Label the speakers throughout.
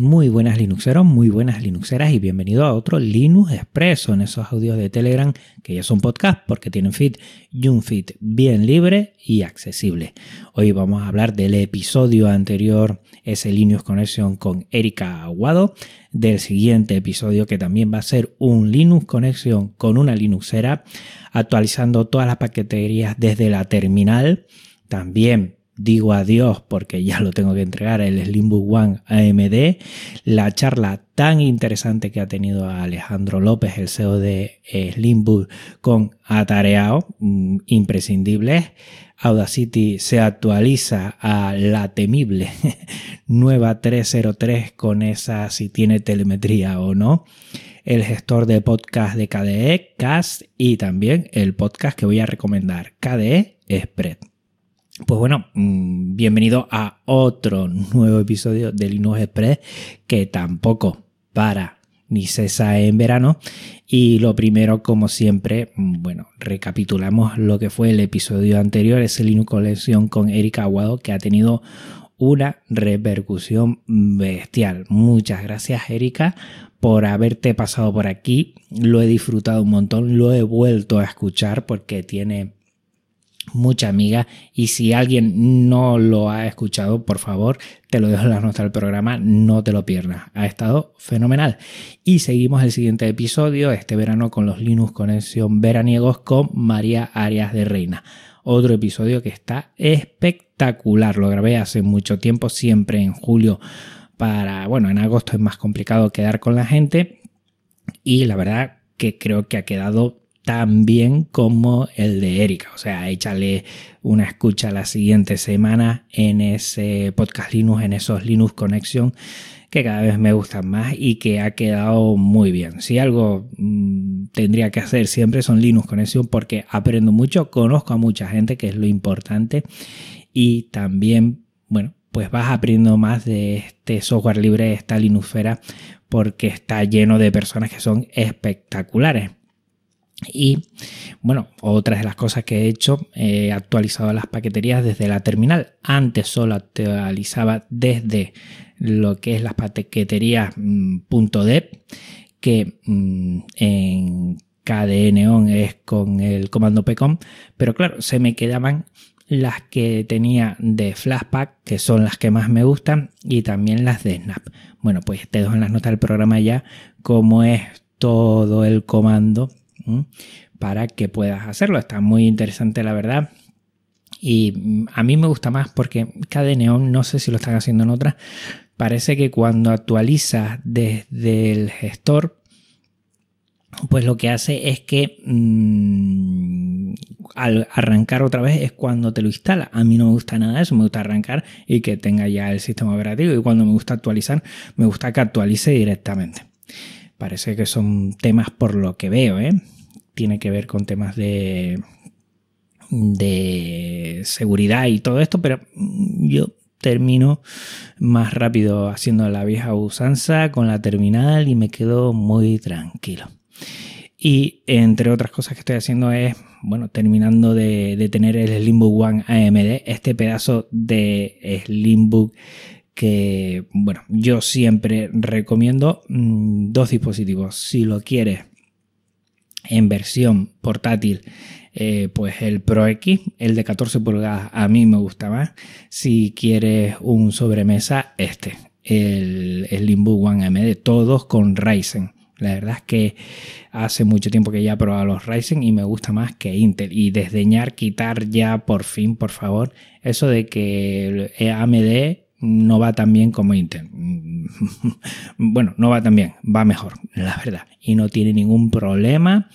Speaker 1: Muy buenas Linuxeros, muy buenas Linuxeras y bienvenido a otro Linux Expreso en esos audios de Telegram que ya son podcast porque tienen feed y un feed bien libre y accesible. Hoy vamos a hablar del episodio anterior, ese Linux Connection con Erika Aguado, del siguiente episodio que también va a ser un Linux Connection con una Linuxera, actualizando todas las paqueterías desde la terminal, también digo adiós porque ya lo tengo que entregar, el Slimbook One AMD, la charla tan interesante que ha tenido Alejandro López, el CEO de Slimbook, con Atareado, mm, imprescindible. Audacity se actualiza a la temible nueva 303 con esa si tiene telemetría o no. El gestor de podcast de KDE, Cast y también el podcast que voy a recomendar, KDE Spread. Pues bueno, mm, bienvenido a otro nuevo episodio de Linux Express que tampoco para ni cesa en verano. Y lo primero, como siempre, mm, bueno, recapitulamos lo que fue el episodio anterior, ese Linux Colección con Erika Aguado, que ha tenido una repercusión bestial. Muchas gracias, Erika, por haberte pasado por aquí. Lo he disfrutado un montón, lo he vuelto a escuchar porque tiene mucha amiga y si alguien no lo ha escuchado, por favor, te lo dejo en la nota del programa, no te lo pierdas. Ha estado fenomenal. Y seguimos el siguiente episodio este verano con los Linux Conexión veraniegos con María Arias de Reina. Otro episodio que está espectacular. Lo grabé hace mucho tiempo, siempre en julio para, bueno, en agosto es más complicado quedar con la gente y la verdad que creo que ha quedado tan bien como el de Erika. O sea, échale una escucha la siguiente semana en ese podcast Linux, en esos Linux Connection que cada vez me gustan más y que ha quedado muy bien. Si algo mm, tendría que hacer siempre son Linux Connection porque aprendo mucho, conozco a mucha gente, que es lo importante, y también, bueno, pues vas aprendiendo más de este software libre, de esta Linuxfera, porque está lleno de personas que son espectaculares. Y bueno, otra de las cosas que he hecho, he actualizado las paqueterías desde la terminal. Antes solo actualizaba desde lo que es las paqueterías mm, .deb, que mm, en KDE es con el comando pcom, pero claro, se me quedaban las que tenía de Flashpack, que son las que más me gustan, y también las de Snap. Bueno, pues te dejo en las notas del programa ya cómo es todo el comando para que puedas hacerlo. Está muy interesante, la verdad. Y a mí me gusta más porque Neon, no sé si lo están haciendo en otras, parece que cuando actualizas desde el gestor, pues lo que hace es que mm, al arrancar otra vez es cuando te lo instala. A mí no me gusta nada eso, me gusta arrancar y que tenga ya el sistema operativo. Y cuando me gusta actualizar, me gusta que actualice directamente. Parece que son temas por lo que veo, ¿eh? Tiene que ver con temas de, de seguridad y todo esto, pero yo termino más rápido haciendo la vieja usanza con la terminal y me quedo muy tranquilo. Y entre otras cosas que estoy haciendo es, bueno, terminando de, tener el Slimbook One AMD, este pedazo de Slimbook que, bueno, yo siempre recomiendo mm, dos dispositivos. Si lo quieres en versión portátil, eh, pues el Pro X, el de 14 pulgadas, a mí me gusta más. Si quieres un sobremesa, este, el Slimbook One AMD, todos con Ryzen. La verdad es que hace mucho tiempo que ya he probado los Ryzen y me gusta más que Intel. Y desdeñar, quitar ya por fin, por favor, eso de que AMD no va tan bien como Intel. bueno, no va tan bien, va mejor, la verdad. Y no tiene ningún problema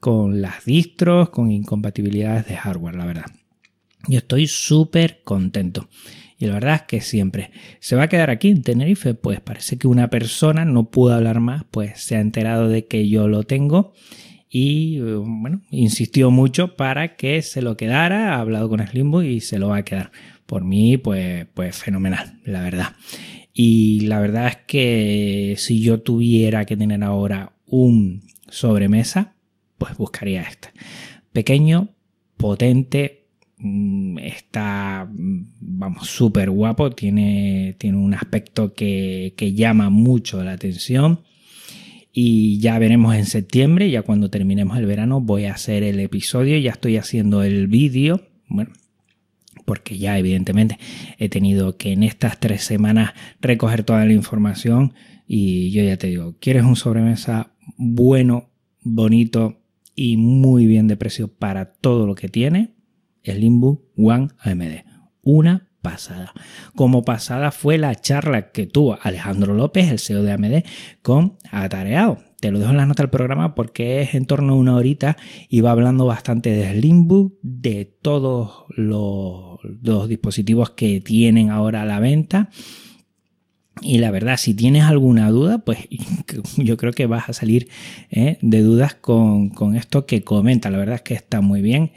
Speaker 1: con las distros, con incompatibilidades de hardware, la verdad. Yo estoy súper contento. Y la verdad es que siempre se va a quedar aquí en Tenerife, pues parece que una persona no pudo hablar más, pues se ha enterado de que yo lo tengo y bueno, insistió mucho para que se lo quedara, ha hablado con Slimbo y se lo va a quedar por mí, pues, pues fenomenal, la verdad. Y la verdad es que si yo tuviera que tener ahora un sobremesa, pues buscaría este. Pequeño, potente, mm, está, mm, vamos, súper guapo, tiene, tiene un aspecto que, que llama mucho la atención y ya veremos en septiembre, ya cuando terminemos el verano voy a hacer el episodio, ya estoy haciendo el vídeo, bueno, porque ya evidentemente he tenido que en estas tres semanas recoger toda la información y yo ya te digo, ¿quieres un sobremesa bueno, bonito y muy bien de precio para todo lo que tiene? Slimbook One AMD. Una pasada. Como pasada fue la charla que tuvo Alejandro López, el CEO de AMD, con Atareado. Te lo dejo en la nota del programa porque es en torno a una horita y va hablando bastante de Slimbook, de todos los, los dispositivos que tienen ahora a la venta. Y la verdad, si tienes alguna duda, pues yo creo que vas a salir ¿eh? de dudas con, con, esto que comenta. La verdad es que está muy bien,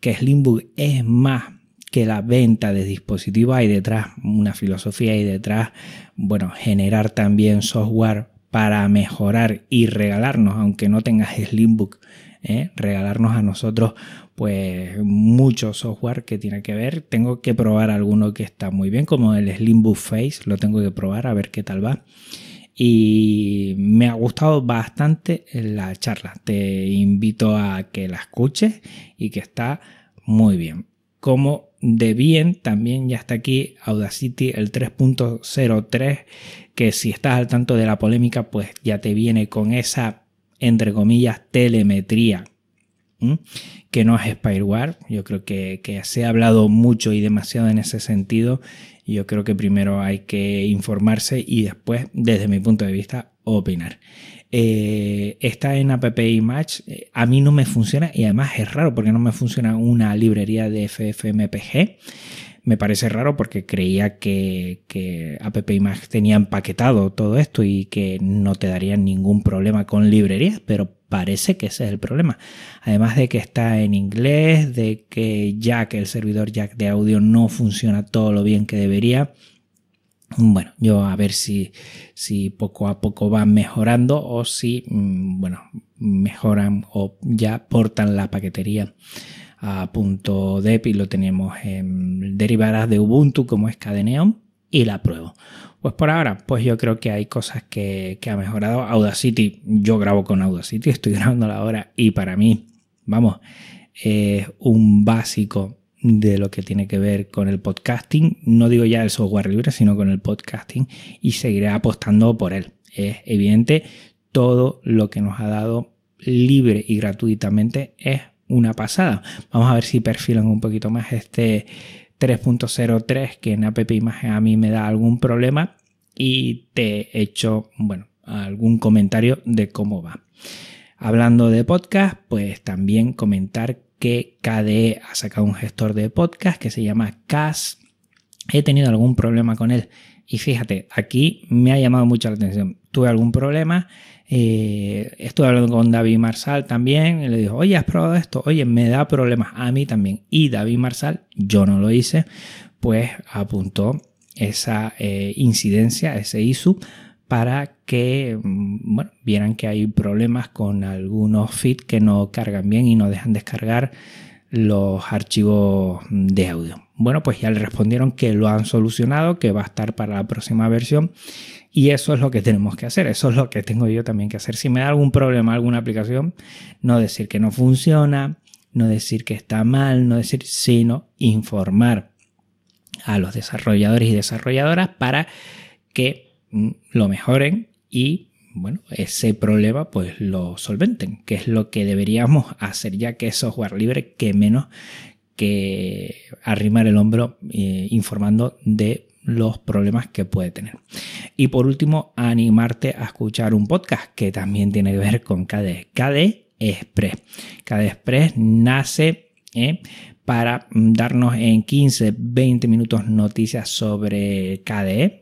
Speaker 1: que Slimbook es más que la venta de dispositivos hay detrás una filosofía y detrás, bueno, generar también software para mejorar y regalarnos, aunque no tengas Slimbook, ¿eh? regalarnos a nosotros pues mucho software que tiene que ver. Tengo que probar alguno que está muy bien, como el Slimbook Face, lo tengo que probar a ver qué tal va. Y me ha gustado bastante la charla. Te invito a que la escuches y que está muy bien. Como de bien, también ya está aquí Audacity el 3.03, que si estás al tanto de la polémica, pues ya te viene con esa, entre comillas, telemetría, que no es spyware. Yo creo que, que se ha hablado mucho y demasiado en ese sentido. Yo creo que primero hay que informarse y después, desde mi punto de vista, opinar. Eh, está en App Image. Eh, a mí no me funciona y además es raro porque no me funciona una librería de FFmpeg. Me parece raro porque creía que, que App Image tenía empaquetado todo esto y que no te darían ningún problema con librerías, pero parece que ese es el problema. Además de que está en inglés, de que Jack, el servidor Jack de audio, no funciona todo lo bien que debería. Bueno, yo a ver si, si poco a poco van mejorando o si, mm, bueno, mejoran o ya portan la paquetería a punto .dep y lo tenemos en derivadas de Ubuntu como es Cadeneon y la pruebo. Pues por ahora, pues yo creo que hay cosas que, que ha mejorado. Audacity, yo grabo con Audacity, estoy grabando ahora y para mí, vamos, es un básico de lo que tiene que ver con el podcasting. No digo ya el software libre, sino con el podcasting y seguiré apostando por él. Es evidente, todo lo que nos ha dado libre y gratuitamente es una pasada. Vamos a ver si perfilan un poquito más este 3.03 que en app imagen a mí me da algún problema y te he hecho, bueno, algún comentario de cómo va. Hablando de podcast, pues también comentar que KDE ha sacado un gestor de podcast que se llama CAS. He tenido algún problema con él y fíjate, aquí me ha llamado mucho la atención. Tuve algún problema, eh, estuve hablando con David Marsal también y le dijo, oye, ¿has probado esto? Oye, me da problemas a mí también. Y David Marsal, yo no lo hice, pues apuntó esa eh, incidencia, ese ISU, para que mm, vieran que hay problemas con algunos feeds que no cargan bien y no dejan descargar los archivos de audio. Bueno, pues ya le respondieron que lo han solucionado, que va a estar para la próxima versión y eso es lo que tenemos que hacer, eso es lo que tengo yo también que hacer. Si me da algún problema alguna aplicación, no decir que no funciona, no decir que está mal, no decir, sino informar a los desarrolladores y desarrolladoras para que lo mejoren y bueno, ese problema pues lo solventen, que es lo que deberíamos hacer ya que es software libre, que menos que arrimar el hombro eh, informando de los problemas que puede tener. Y por último, animarte a escuchar un podcast que también tiene que ver con KDE. KDE Express. KDE Express nace eh, para darnos en 15, 20 minutos noticias sobre KDE Mm,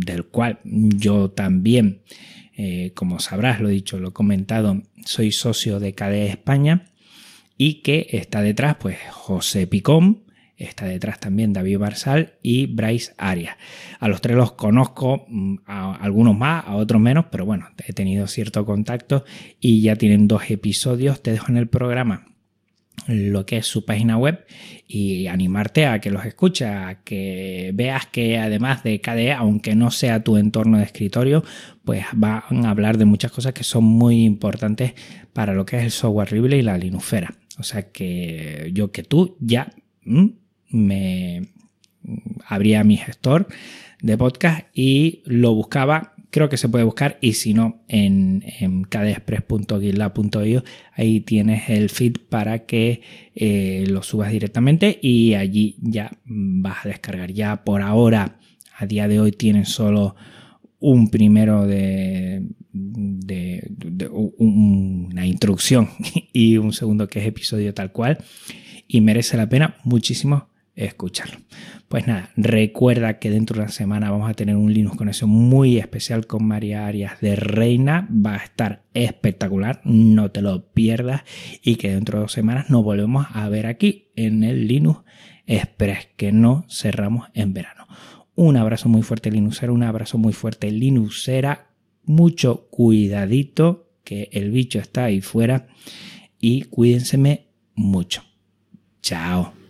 Speaker 1: del cual yo también, eh, como sabrás, lo he dicho, lo he comentado, soy socio de KDE España y que está detrás, pues José Picón, está detrás también David Barsal y Bryce Arias. A los tres los conozco, mm, a algunos más, a otros menos, pero bueno, he tenido cierto contacto y ya tienen dos episodios. Te dejo en el programa lo que es su página web y animarte a que los escuches, a que veas que además de KDE, aunque no sea tu entorno de escritorio, pues van a hablar de muchas cosas que son muy importantes para lo que es el software libre y la Linuxera. O sea que yo que tú ya me abría mi gestor de podcast y lo buscaba creo que se puede buscar y si no en, en ahí tienes el feed para que eh, lo subas directamente y allí ya vas a descargar. Ya por ahora a día de hoy tienen solo un primero de, de, una introducción y un segundo que es episodio tal cual y merece la pena muchísimo escucharlo. Pues nada, recuerda que dentro de una semana vamos a tener un Linux Conexión muy especial con María Arias de Reina. Va a estar espectacular, no te lo pierdas. Y que dentro de dos semanas nos volvemos a ver aquí en el Linux Express, que no cerramos en verano. Un abrazo muy fuerte Linuxera, un abrazo muy fuerte Linuxera. Mucho cuidadito, que el bicho está ahí fuera. Y cuídense mucho. Chao.